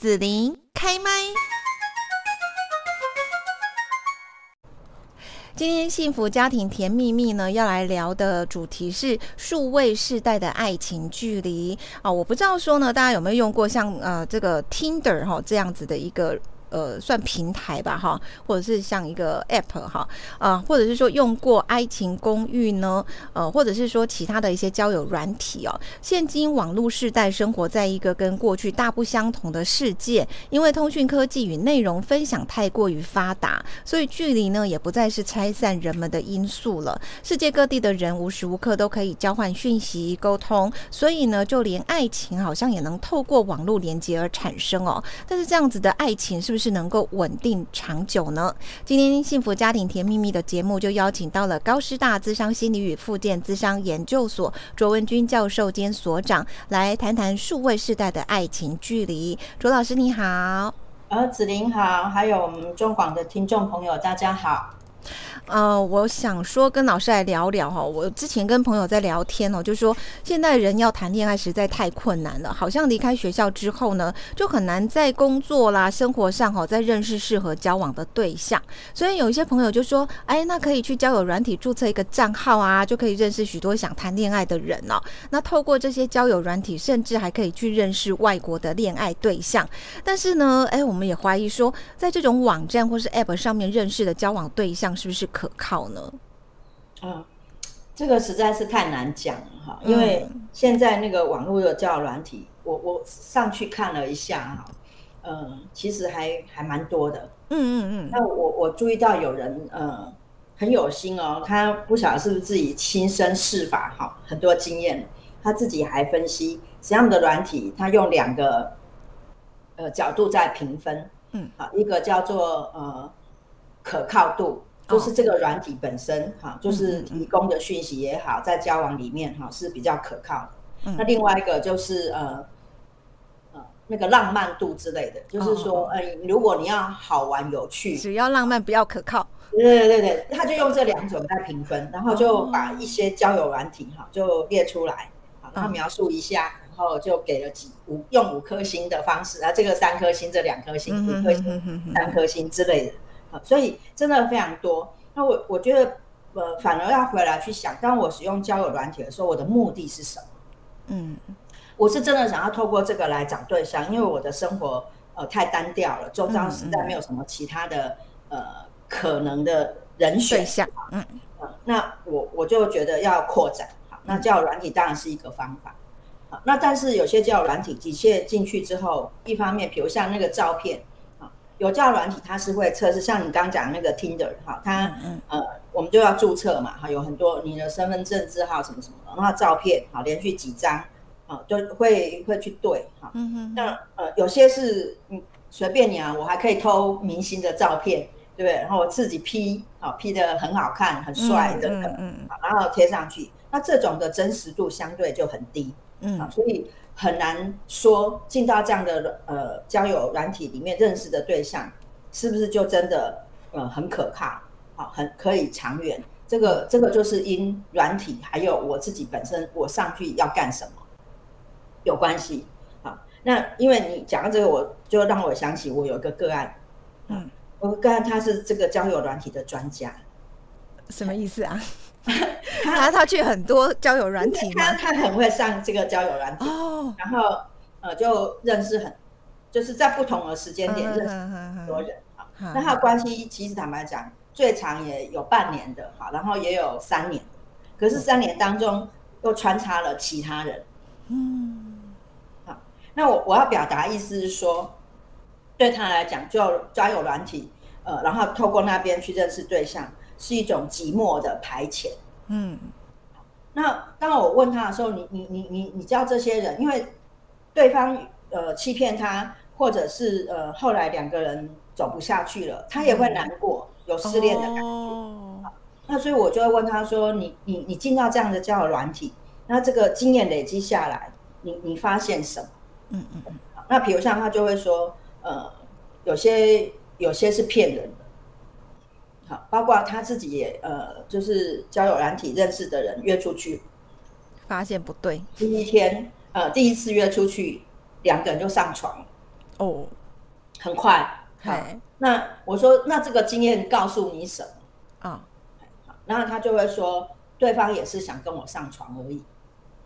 紫琳开麦。今天幸福家庭甜蜜蜜呢，要来聊的主题是数位世代的爱情距离啊！我不知道说呢，大家有没有用过像呃这个 Tinder 哈这样子的一个。呃，算平台吧，哈，或者是像一个 App 哈，啊，或者是说用过爱情公寓呢，呃，或者是说其他的一些交友软体哦。现今网络世代生活在一个跟过去大不相同的世界，因为通讯科技与内容分享太过于发达，所以距离呢也不再是拆散人们的因素了。世界各地的人无时无刻都可以交换讯息沟通，所以呢，就连爱情好像也能透过网络连接而产生哦。但是这样子的爱情是不是？是能够稳定长久呢？今天幸福家庭甜蜜蜜的节目就邀请到了高师大资商心理与附件资商研究所卓文君教授兼所长来谈谈数位世代的爱情距离。卓老师你好，呃，子琳好，还有我们中广的听众朋友大家好。呃，我想说跟老师来聊聊哈。我之前跟朋友在聊天哦，就说现在人要谈恋爱实在太困难了，好像离开学校之后呢，就很难在工作啦、生活上哈，再认识适合交往的对象。所以有一些朋友就说，哎，那可以去交友软体注册一个账号啊，就可以认识许多想谈恋爱的人哦。那透过这些交友软体，甚至还可以去认识外国的恋爱对象。但是呢，哎，我们也怀疑说，在这种网站或是 App 上面认识的交往对象，是不是可靠呢？嗯，这个实在是太难讲了哈，因为现在那个网络的交友软体，我我上去看了一下哈，嗯，其实还还蛮多的，嗯嗯嗯。那我我注意到有人呃很有心哦，他不晓得是不是自己亲身试法哈，很多经验，他自己还分析什么样的软体，他用两个呃角度在评分，嗯，好，一个叫做呃可靠度。就是这个软体本身哈，就是提供的讯息也好，在交往里面哈是比较可靠的。那另外一个就是呃呃那个浪漫度之类的，就是说，哎，如果你要好玩有趣，只要浪漫不要可靠。对对对对，他就用这两种在评分，然后就把一些交友软体哈就列出来，然后描述一下，然后就给了几五用五颗星的方式啊，这个三颗星，这两颗星，五颗星，三颗星之类的。所以真的非常多。那我我觉得，呃，反而要回来去想，当我使用交友软体的时候，我的目的是什么？嗯，我是真的想要透过这个来找对象，因为我的生活呃太单调了，周遭实在没有什么其他的呃可能的人选项。嗯嗯，那我我就觉得要扩展。好，那交友软体当然是一个方法。好，那但是有些交友软体的确进去之后，一方面，比如像那个照片。有教软体，它是会测试，像你刚刚讲那个 Tinder 哈，它呃，我们就要注册嘛，哈，有很多你的身份证字号什么什么的，然后照片，好，连续几张，啊，就会会去对，哈，嗯那呃，有些是嗯随便你啊，我还可以偷明星的照片，对不对？然后我自己 P，啊 P 的很好看、很帅的，嗯嗯，然后贴上去，那这种的真实度相对就很低，嗯，所以。很难说进到这样的呃交友软体里面认识的对象，是不是就真的呃很可靠，啊很可以长远？这个这个就是因软体还有我自己本身我上去要干什么有关系啊。那因为你讲到这个，我就让我想起我有一个个案，嗯，我个案他是这个交友软体的专家，什么意思啊？他他去很多交友软体，他他很会上这个交友软体，然后呃就认识很，就是在不同的时间点认识很多人啊。那他的关系其实坦白讲，最长也有半年的，好，然后也有三年，可是三年当中又穿插了其他人。嗯，好，那我我要表达意思是说，对他来讲，就交友软体，呃，然后透过那边去认识对象。是一种寂寞的排遣。嗯，那当我问他的时候，你你你你你知道这些人，因为对方呃欺骗他，或者是呃后来两个人走不下去了，他也会难过，有失恋的感觉。那所以我就会问他说：“你你你进到这样的交友软体，那这个经验累积下来，你你发现什么？”嗯嗯嗯。那比如像他就会说：“呃，有些有些是骗人。”好，包括他自己也呃，就是交友软体认识的人约出去，发现不对。第一天呃，第一次约出去，两个人就上床。哦，很快。好那我说，那这个经验告诉你什么啊？然后他就会说，对方也是想跟我上床而已。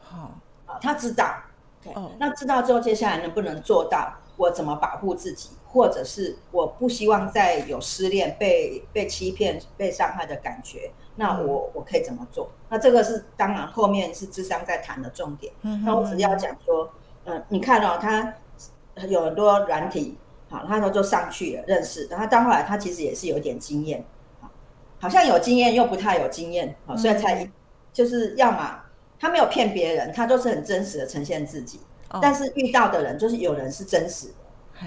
好，啊，他知道。哦，那知道之后，接下来能不能做到？我怎么保护自己？或者是我不希望再有失恋、被被欺骗、被伤害的感觉？那我我可以怎么做？那这个是当然，后面是智商在谈的重点。那我只要讲说，嗯，你看哦，他有很多软体。好，他说就上去了，认识。然后到后来，他其实也是有点经验，好像有经验又不太有经验，好，所以才就是要么他没有骗别人，他都是很真实的呈现自己。但是遇到的人就是有人是真实的，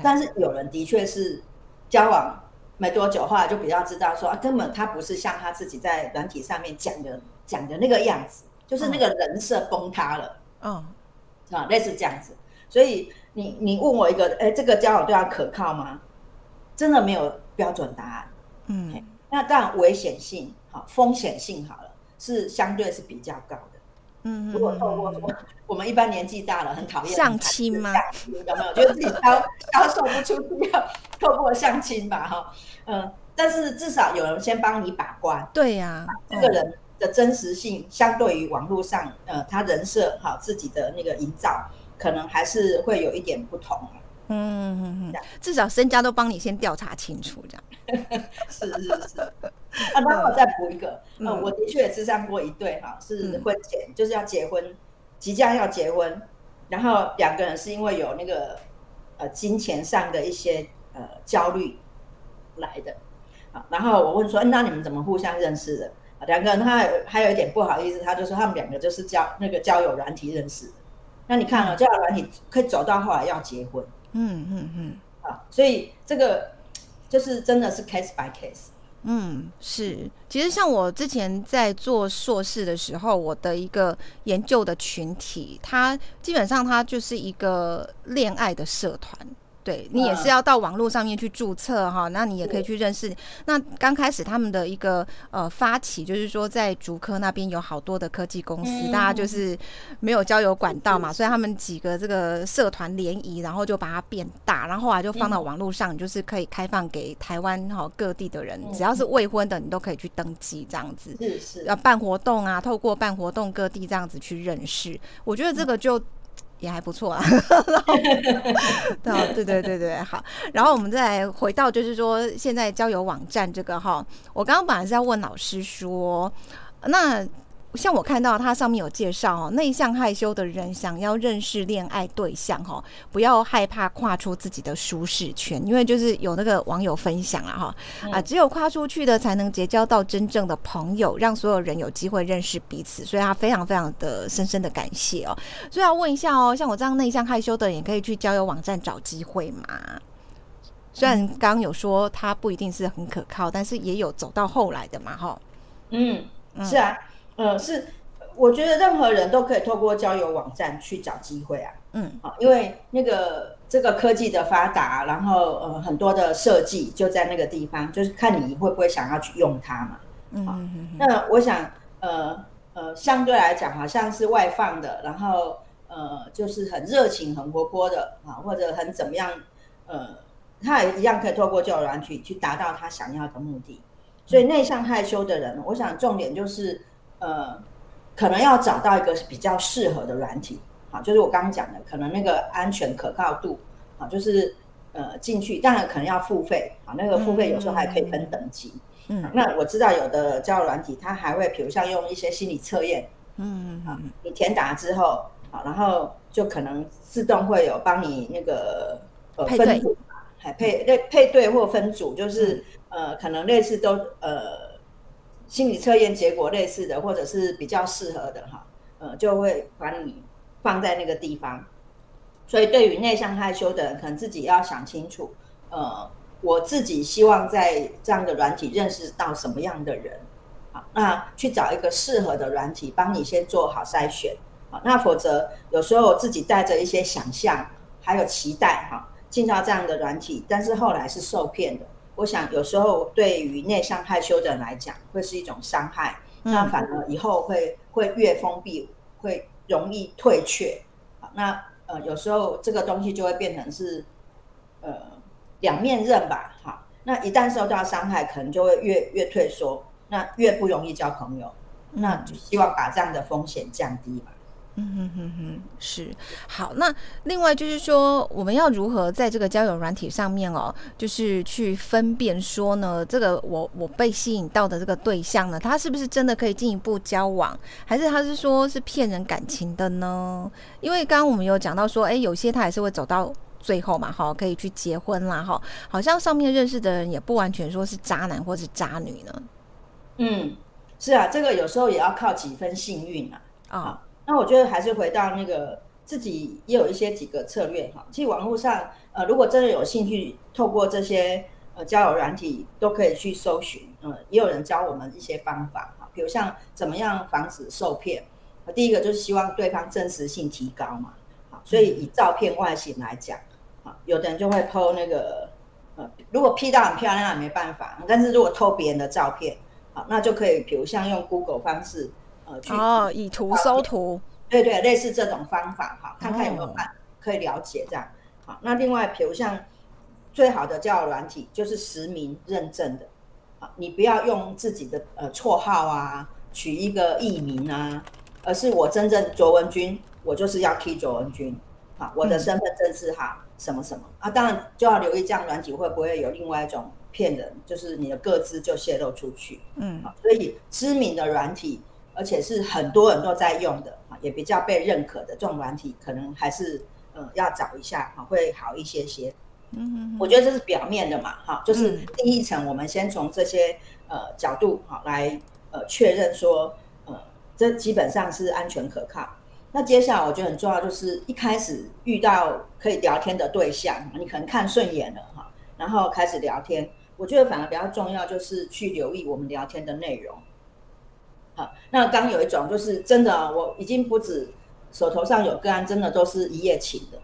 但是有人的确是交往没多久，后来就比较知道说啊，根本他不是像他自己在软体上面讲的讲的那个样子，就是那个人设崩塌了，嗯，啊，类似这样子，所以。你你问我一个，哎，这个交往对象可靠吗？真的没有标准答案。嗯，那当然危险性好，风险性好了，是相对是比较高的。嗯如果透过我们一般年纪大了，很讨厌相亲吗？有没有觉得自己销销售不出去，要透过相亲吧？哈，嗯，但是至少有人先帮你把关。对呀，这个人的真实性相对于网络上，呃，他人设好自己的那个营造。可能还是会有一点不同，嗯嗯嗯，至少身家都帮你先调查清楚，这样。是是是。啊，那我再补一个，呃，我的确也是上过一对哈，是婚前就是要结婚，即将要结婚，然后两个人是因为有那个呃金钱上的一些呃焦虑来的，啊，然后我问说，那你们怎么互相认识的？两个人他还有一点不好意思，他就说他们两个就是交那个交友软体认识的。那你看了这样软体可以走到后来要结婚，嗯嗯嗯，啊，所以这个就是真的是 case by case，嗯，是，其实像我之前在做硕士的时候，我的一个研究的群体，它基本上它就是一个恋爱的社团。对你也是要到网络上面去注册哈，那你也可以去认识。那刚开始他们的一个呃发起，就是说在竹科那边有好多的科技公司，大家就是没有交友管道嘛，所以他们几个这个社团联谊，然后就把它变大，然后后来就放到网络上，就是可以开放给台湾哈各地的人，只要是未婚的，你都可以去登记这样子。是是，要办活动啊，透过办活动各地这样子去认识，我觉得这个就。也还不错啊，对对对对对，好。然后我们再回到，就是说现在交友网站这个哈，我刚刚本来是要问老师说，那。像我看到它上面有介绍哦，内向害羞的人想要认识恋爱对象哈，不要害怕跨出自己的舒适圈，因为就是有那个网友分享了哈啊，只有跨出去的才能结交到真正的朋友，让所有人有机会认识彼此，所以他非常非常的深深的感谢哦。所以要问一下哦，像我这样内向害羞的人，也可以去交友网站找机会吗？虽然刚刚有说他不一定是很可靠，但是也有走到后来的嘛哈。嗯，是啊。呃，是，我觉得任何人都可以透过交友网站去找机会啊。嗯，好，因为那个这个科技的发达，然后呃很多的设计就在那个地方，就是看你会不会想要去用它嘛。嗯，那我想，呃呃，相对来讲，好像是外放的，然后呃就是很热情、很活泼的啊，或者很怎么样，呃，他也一样可以透过交友软体去达到他想要的目的。所以内向害羞的人，我想重点就是。呃，可能要找到一个比较适合的软体，好，就是我刚刚讲的，可能那个安全可靠度，好，就是呃进去，当然可能要付费，好，那个付费有时候还可以分等级，嗯，那我知道有的交友软体，它还会，比如像用一些心理测验，嗯，好，你填答之后，好，然后就可能自动会有帮你那个呃分组，还配配配对或分组，就是呃可能类似都呃。心理测验结果类似的，或者是比较适合的哈，呃，就会把你放在那个地方。所以，对于内向害羞的人，可能自己要想清楚，呃，我自己希望在这样的软体认识到什么样的人，好，那去找一个适合的软体，帮你先做好筛选，好，那否则有时候自己带着一些想象还有期待哈，进到这样的软体，但是后来是受骗的。我想有时候对于内向害羞的人来讲，会是一种伤害。那反而以后会会越封闭，会容易退却。那呃，有时候这个东西就会变成是，呃，呃两面刃吧，哈。那一旦受到伤害，可能就会越越退缩，那越不容易交朋友。那就希望把这样的风险降低嘛。嗯哼哼哼，是好。那另外就是说，我们要如何在这个交友软体上面哦，就是去分辨说呢，这个我我被吸引到的这个对象呢，他是不是真的可以进一步交往，还是他是说是骗人感情的呢？因为刚刚我们有讲到说，哎，有些他还是会走到最后嘛，哈，可以去结婚啦，哈，好像上面认识的人也不完全说是渣男或是渣女呢。嗯，是啊，这个有时候也要靠几分幸运啊。啊。那我觉得还是回到那个自己也有一些几个策略哈。其实网络上，呃，如果真的有兴趣，透过这些呃交友软体都可以去搜寻，嗯，也有人教我们一些方法哈。比如像怎么样防止受骗，第一个就是希望对方真实性提高嘛，好，所以以照片外形来讲，啊，有的人就会 PO 那个，呃，如果 P 到很漂亮也没办法，但是如果偷别人的照片，好，那就可以，比如像用 Google 方式。哦，以图搜图，对对，类似这种方法哈，看看有没有办可以了解这样。好，那另外，比如像最好的交友软体就是实名认证的，好，你不要用自己的呃绰号啊，取一个艺名啊，而是我真正卓文君，我就是要 T 卓文君，好，我的身份证是哈什么什么啊，当然就要留意这样软体会不会有另外一种骗人，就是你的个资就泄露出去，嗯，好，所以知名的软体。而且是很多人都在用的啊，也比较被认可的这种软体，可能还是呃要找一下哈，会好一些些。嗯，我觉得这是表面的嘛，哈，就是第一层，我们先从这些呃角度哈来呃确认说，呃，这基本上是安全可靠。那接下来我觉得很重要，就是一开始遇到可以聊天的对象，你可能看顺眼了哈，然后开始聊天。我觉得反而比较重要，就是去留意我们聊天的内容。好，那刚有一种就是真的啊，我已经不止手头上有个案，真的都是一夜情的，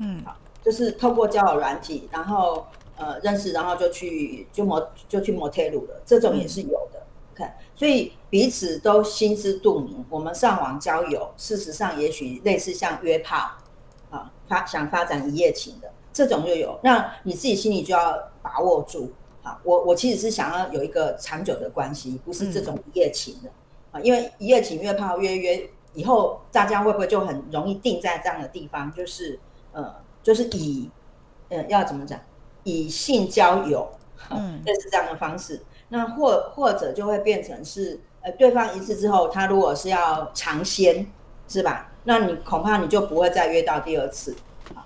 嗯，好，就是透过交友软体，然后呃认识，然后就去就摩就去摩天轮了，这种也是有的。看，所以彼此都心知肚明，我们上网交友，事实上也许类似像约炮啊，发想发展一夜情的这种就有，那你自己心里就要把握住。我我其实是想要有一个长久的关系，不是这种一夜情的啊，因为一夜情约炮约约以后，大家会不会就很容易定在这样的地方？就是呃，就是以呃要怎么讲，以性交友，嗯，类似这样的方式。那或或者就会变成是呃，对方一次之后，他如果是要尝鲜，是吧？那你恐怕你就不会再约到第二次。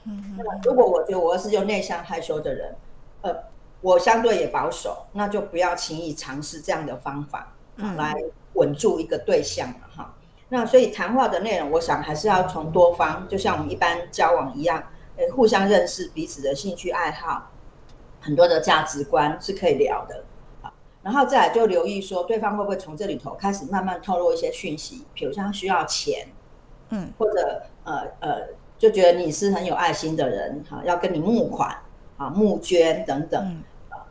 嗯，那么如果我觉得我是就内向害羞的人，呃。我相对也保守，那就不要轻易尝试这样的方法嗯来稳住一个对象了哈。那所以谈话的内容，我想还是要从多方，就像我们一般交往一样，诶，互相认识彼此的兴趣爱好，很多的价值观是可以聊的啊。然后再来就留意说，对方会不会从这里头开始慢慢透露一些讯息，比如像需要钱，嗯，或者呃呃，就觉得你是很有爱心的人哈，要跟你募款啊、募捐等等。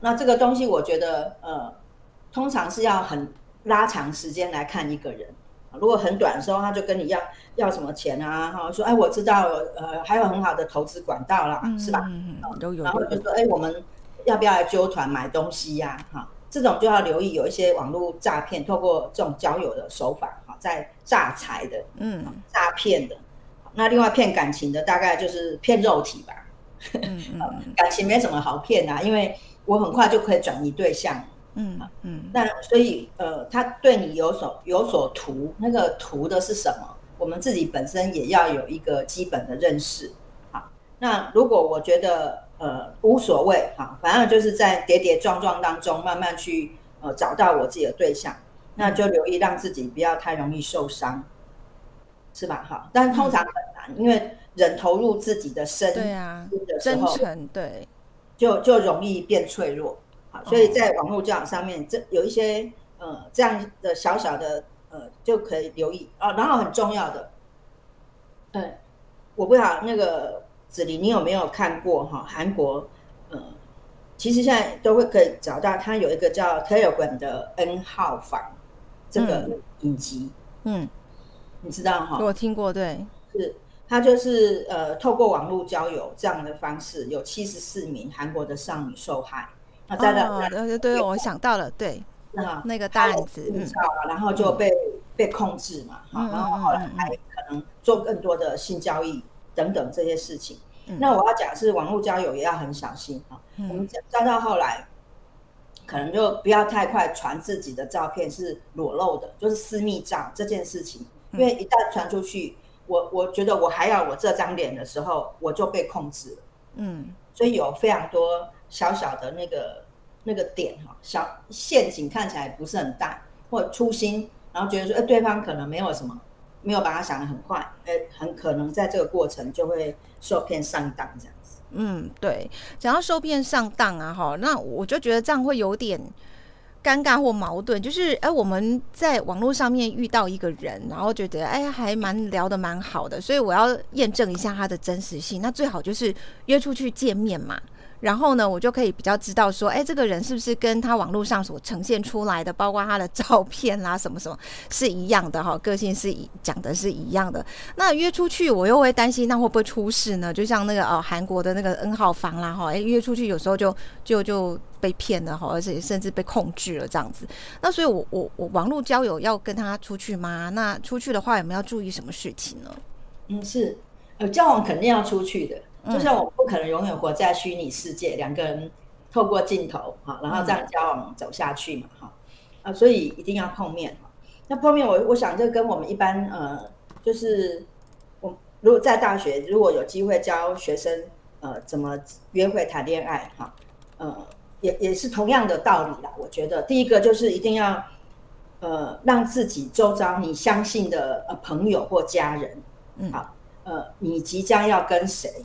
那这个东西，我觉得，呃，通常是要很拉长时间来看一个人。如果很短的时候，他就跟你要要什么钱啊？哈，说，哎，我知道，呃，还有很好的投资管道啦，是吧？嗯嗯，都有。然后就说，哎，我们要不要来揪团买东西呀？哈，这种就要留意，有一些网络诈骗，透过这种交友的手法，哈，在诈财的，嗯，诈骗的。那另外骗感情的，大概就是骗肉体吧。嗯嗯，感情没什么好骗啊，因为。我很快就可以转移对象，嗯嗯，那所以呃，他对你有所有所图，那个图的是什么？我们自己本身也要有一个基本的认识。好，那如果我觉得呃无所谓，哈，反正就是在跌跌撞撞当中慢慢去呃找到我自己的对象，那就留意让自己不要太容易受伤，是吧？哈，但通常很难，因为人投入自己的身对啊，真诚对。就就容易变脆弱，好，所以在网络交友上面，这有一些呃这样的小小的呃就可以留意啊。然后很重要的，嗯，我不知道那个子琳你有没有看过哈？韩国呃，其实现在都会可以找到，它有一个叫 Telegram 的 N 号房这个影集，嗯，你知道哈？我听过，对，是。他就是呃透过网络交友这样的方式，有七十四名韩国的少女受害。那在那对对，我想到了，对，那那个大案子，嗯，然后就被被控制嘛，好，然后后来还可能做更多的性交易等等这些事情。那我要讲是网络交友也要很小心啊。我们讲到后来，可能就不要太快传自己的照片是裸露的，就是私密照这件事情，因为一旦传出去。我我觉得我还要我这张脸的时候，我就被控制了。嗯，所以有非常多小小的那个那个点哈，小陷阱看起来不是很大，或粗心，然后觉得说，哎，对方可能没有什么，没有把它想的很坏，哎，很可能在这个过程就会受骗上当这样子。嗯，对，想要受骗上当啊，哈，那我就觉得这样会有点。尴尬或矛盾，就是哎，我们在网络上面遇到一个人，然后觉得哎，还蛮聊得蛮好的，所以我要验证一下他的真实性。那最好就是约出去见面嘛。然后呢，我就可以比较知道说，哎，这个人是不是跟他网络上所呈现出来的，包括他的照片啦，什么什么是一样的哈，个性是一讲的是一样的。那约出去，我又会担心，那会不会出事呢？就像那个哦，韩国的那个 N 号房啦，哈，哎，约出去有时候就就就被骗了哈，而且甚至被控制了这样子。那所以，我我我网络交友要跟他出去吗？那出去的话，有没有要注意什么事情呢？嗯，是，呃，交往肯定要出去的。就像我不可能永远活在虚拟世界，两个人透过镜头哈，然后这样交往走下去嘛哈啊，所以一定要碰面哈。那碰面，我我想这跟我们一般呃，就是我如果在大学如果有机会教学生呃怎么约会谈恋爱哈，呃也也是同样的道理啦。我觉得第一个就是一定要呃让自己周遭你相信的呃朋友或家人，嗯好呃你即将要跟谁？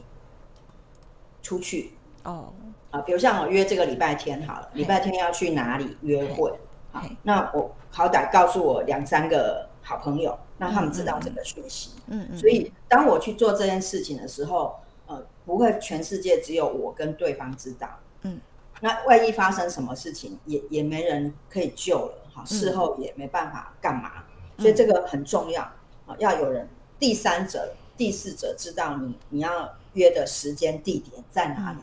出去哦啊，比如像我约这个礼拜天好了，礼拜天要去哪里约会？好，那我好歹告诉我两三个好朋友，让他们知道这个讯息。嗯嗯。所以当我去做这件事情的时候，呃，不会全世界只有我跟对方知道。嗯。那万一发生什么事情，也也没人可以救了。哈，事后也没办法干嘛。所以这个很重要啊，要有人第三者、第四者知道你你要。约的时间地点在哪里？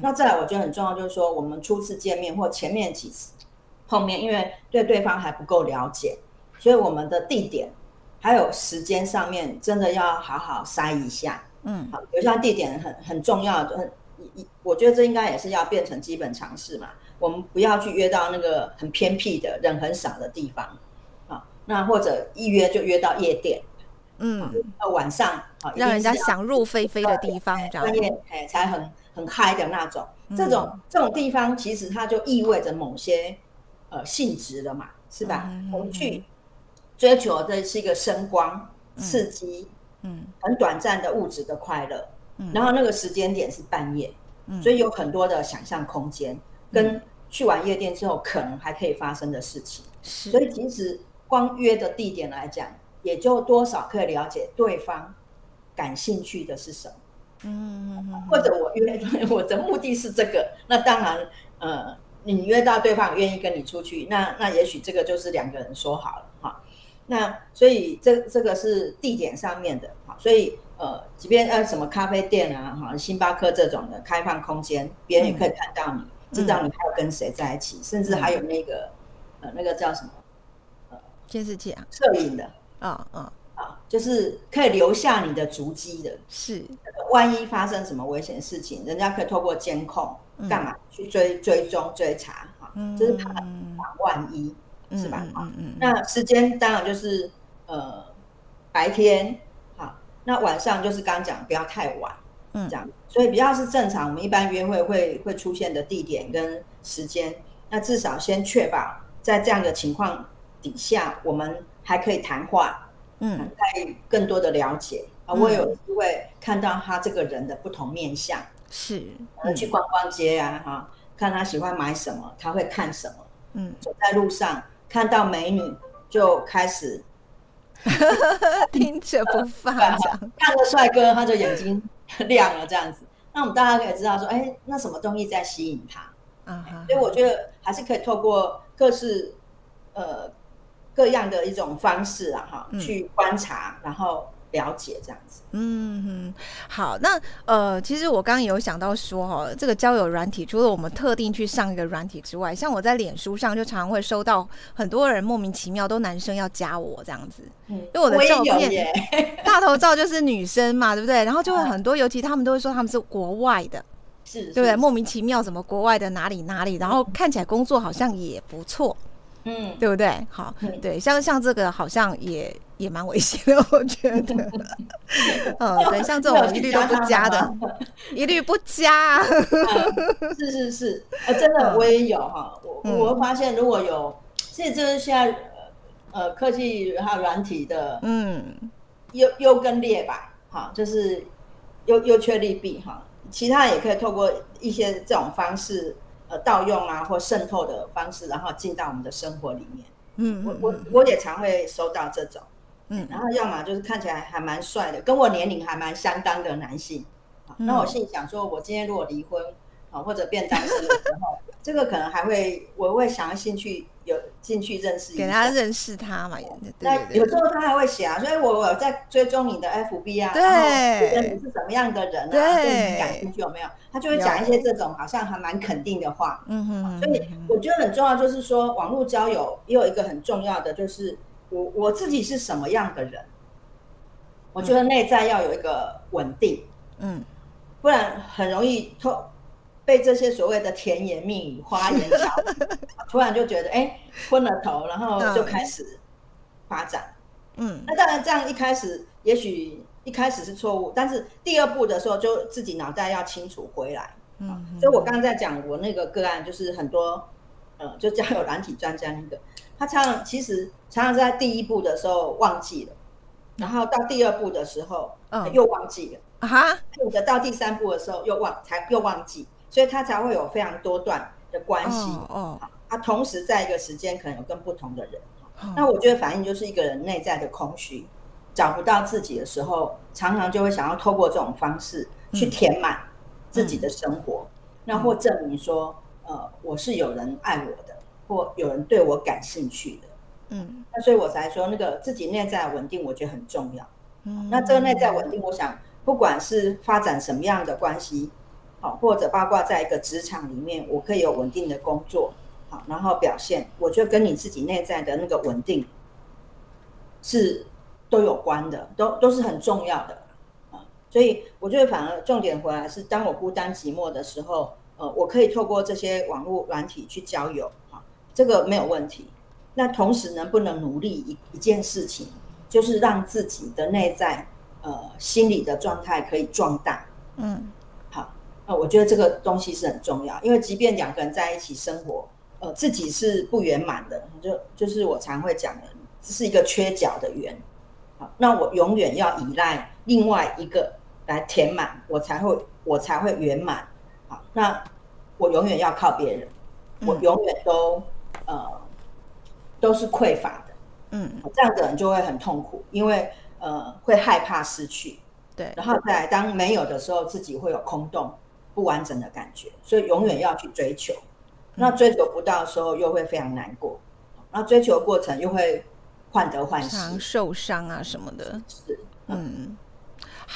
那再来，我觉得很重要，就是说我们初次见面或前面几次碰面，因为对对方还不够了解，所以我们的地点还有时间上面真的要好好筛一下。嗯，好，比如像地点很很重要，很一我觉得这应该也是要变成基本常识嘛。我们不要去约到那个很偏僻的人很少的地方啊，那或者一约就约到夜店。嗯，那，晚上啊，让人家想入非非的地方，这样，哎，才很很嗨的那种。这种这种地方，其实它就意味着某些呃性质的嘛，是吧？我们去追求的是一个声光刺激，嗯，很短暂的物质的快乐。嗯，然后那个时间点是半夜，嗯，所以有很多的想象空间，跟去完夜店之后可能还可以发生的事情。是，所以其实光约的地点来讲。也就多少可以了解对方感兴趣的是什么，嗯，或者我约 我的目的是这个，那当然，呃，你约到对方愿意跟你出去，那那也许这个就是两个人说好了哈。那所以这这个是地点上面的哈，所以呃，即便呃什么咖啡店啊哈，星巴克这种的开放空间，别人也可以看到你，知道你还有跟谁在一起，甚至还有那个呃那个叫什么呃监视器啊，摄影的。啊啊啊！就是可以留下你的足迹的，是。万一发生什么危险事情，人家可以透过监控干嘛去追追踪追查？哈，就是怕万一，是吧？嗯嗯。那时间当然就是呃白天，好，那晚上就是刚讲不要太晚，嗯，这样。所以比较是正常，我们一般约会会会出现的地点跟时间，那至少先确保在这样的情况底下，我们。还可以谈话，嗯，再更多的了解。啊，我有机会看到他这个人的不同面相，是，去逛逛街啊，哈，看他喜欢买什么，他会看什么，嗯，走在路上看到美女就开始 盯着不放，看到帅哥他就眼睛亮了这样子，那我们大家可以知道说，哎，那什么东西在吸引他？啊，所以我觉得还是可以透过各式呃。各样的一种方式啊，哈，去观察，然后了解这样子。嗯哼，好，那呃，其实我刚刚有想到说哈，这个交友软体除了我们特定去上一个软体之外，像我在脸书上就常常会收到很多人莫名其妙都男生要加我这样子，因为我的照片大头照就是女生嘛，对不对？然后就会很多，尤其他们都会说他们是国外的，是，对不对？莫名其妙什么国外的哪里哪里，然后看起来工作好像也不错。嗯，对不对？好，对，像像这个好像也也蛮危险的，我觉得。嗯，对，像这种一律都不加的，一律不加。是是是，呃，真的我也有哈，我我会发现如果有，这就是现在呃科技还有软体的，嗯，优优跟劣吧，哈，就是优优缺利弊哈，其他也可以透过一些这种方式。呃，盗用啊，或渗透的方式，然后进到我们的生活里面。嗯，我我我也常会收到这种。嗯，然后要么就是看起来还蛮帅的，跟我年龄还蛮相当的男性。那我心里想说，我今天如果离婚。或者变单身的时候，这个可能还会，我会想要进去有进去认识，给他认识他嘛。那有时候他还会写啊，所以我我在追踪你的 FB 啊，对，你是什么样的人啊？对你感兴趣有没有？他就会讲一些这种好像还蛮肯定的话。嗯哼。所以我觉得很重要，就是说网络交友也有一个很重要的，就是我我自己是什么样的人，我觉得内在要有一个稳定，嗯，不然很容易透。被这些所谓的甜言蜜语、花言巧语，突然就觉得哎昏了头，然后就开始发展。嗯，那当然这样一开始也许一开始是错误，但是第二步的时候就自己脑袋要清楚回来。嗯，所以我刚刚在讲我那个个案，就是很多呃，就交友软体专家那个，他常常其实常常在第一步的时候忘记了，然后到第二步的时候又忘记了啊哈，或者到第三步的时候又忘才又忘记。所以他才会有非常多段的关系。哦，他同时在一个时间可能有跟不同的人，那我觉得反应就是一个人内在的空虚，找不到自己的时候，常常就会想要透过这种方式去填满自己的生活，那或证明说，呃，我是有人爱我的，或有人对我感兴趣的，嗯，那所以我才说那个自己内在稳定，我觉得很重要，嗯，那这个内在稳定，我想不管是发展什么样的关系。或者八卦在一个职场里面，我可以有稳定的工作，好，然后表现，我觉得跟你自己内在的那个稳定是都有关的，都都是很重要的啊。所以我觉得反而重点回来是，当我孤单寂寞的时候，呃，我可以透过这些网络软体去交友，啊，这个没有问题。那同时能不能努力一一件事情，就是让自己的内在呃心理的状态可以壮大，嗯。呃，我觉得这个东西是很重要，因为即便两个人在一起生活，呃，自己是不圆满的，就就是我常会讲的，这是一个缺角的圆。好，那我永远要依赖另外一个来填满，我才会我才会圆满。好，那我永远要靠别人，我永远都呃都是匮乏的。嗯，这样的人就会很痛苦，因为呃会害怕失去。对，然后再来当没有的时候，自己会有空洞。不完整的感觉，所以永远要去追求。那追求不到的时候，又会非常难过。那追求过程又会患得患失、受伤啊什么的。是，嗯。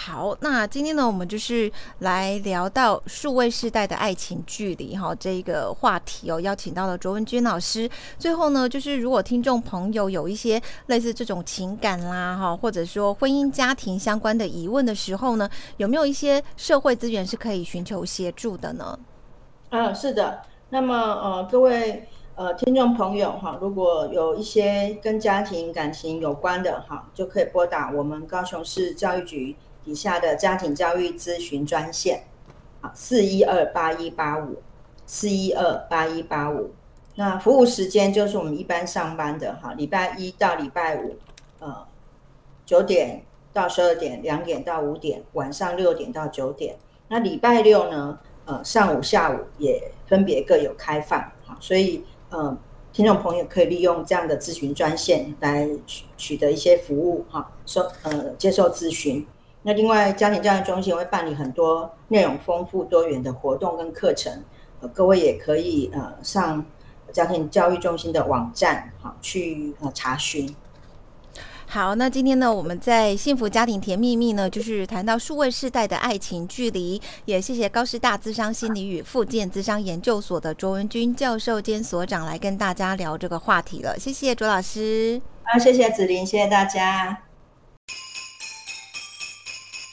好，那今天呢，我们就是来聊到数位时代的爱情距离哈这个话题哦，邀请到了卓文君老师。最后呢，就是如果听众朋友有一些类似这种情感啦哈，或者说婚姻家庭相关的疑问的时候呢，有没有一些社会资源是可以寻求协助的呢？嗯，是的。那么呃，各位呃听众朋友哈，如果有一些跟家庭感情有关的哈，就可以拨打我们高雄市教育局。底下的家庭教育咨询专线，啊，四一二八一八五，四一二八一八五。那服务时间就是我们一般上班的哈，礼拜一到礼拜五，呃，九点到十二点，两点到五点，晚上六点到九点。那礼拜六呢，呃，上午、下午也分别各有开放，哈，所以呃，听众朋友可以利用这样的咨询专线来取取得一些服务哈，收呃接受咨询。那另外，家庭教育中心会办理很多内容丰富多元的活动跟课程，呃，各位也可以呃上家庭教育中心的网站，好去呃查询。好，那今天呢，我们在幸福家庭甜蜜蜜呢，就是谈到数位世代的爱情距离，也谢谢高师大智商心理与附件智商研究所的卓文君教授兼所长来跟大家聊这个话题了，谢谢卓老师。啊，谢谢子琳，谢谢大家。